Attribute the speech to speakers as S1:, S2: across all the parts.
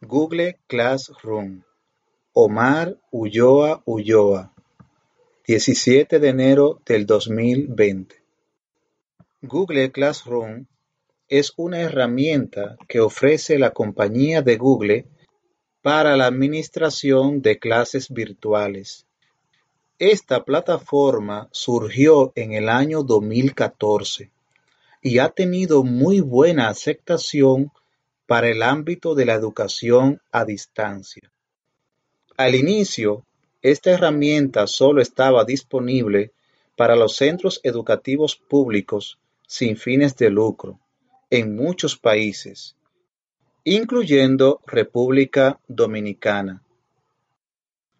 S1: Google Classroom. Omar Ulloa Ulloa, 17 de enero del 2020. Google Classroom es una herramienta que ofrece la compañía de Google para la administración de clases virtuales. Esta plataforma surgió en el año 2014 y ha tenido muy buena aceptación para el ámbito de la educación a distancia. Al inicio, esta herramienta solo estaba disponible para los centros educativos públicos sin fines de lucro en muchos países, incluyendo República Dominicana.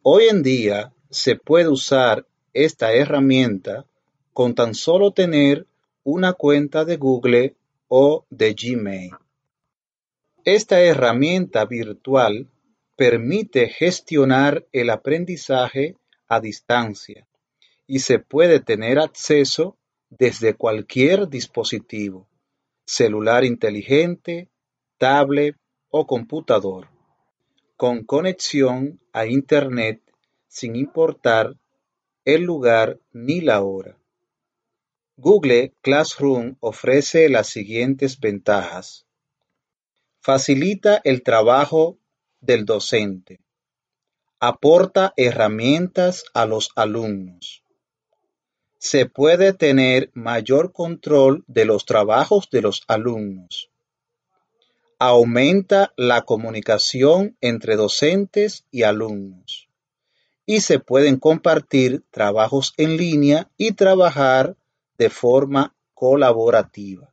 S1: Hoy en día se puede usar esta herramienta con tan solo tener una cuenta de Google o de Gmail. Esta herramienta virtual permite gestionar el aprendizaje a distancia y se puede tener acceso desde cualquier dispositivo, celular inteligente, tablet o computador, con conexión a Internet sin importar el lugar ni la hora. Google Classroom ofrece las siguientes ventajas. Facilita el trabajo del docente. Aporta herramientas a los alumnos. Se puede tener mayor control de los trabajos de los alumnos. Aumenta la comunicación entre docentes y alumnos. Y se pueden compartir trabajos en línea y trabajar de forma colaborativa.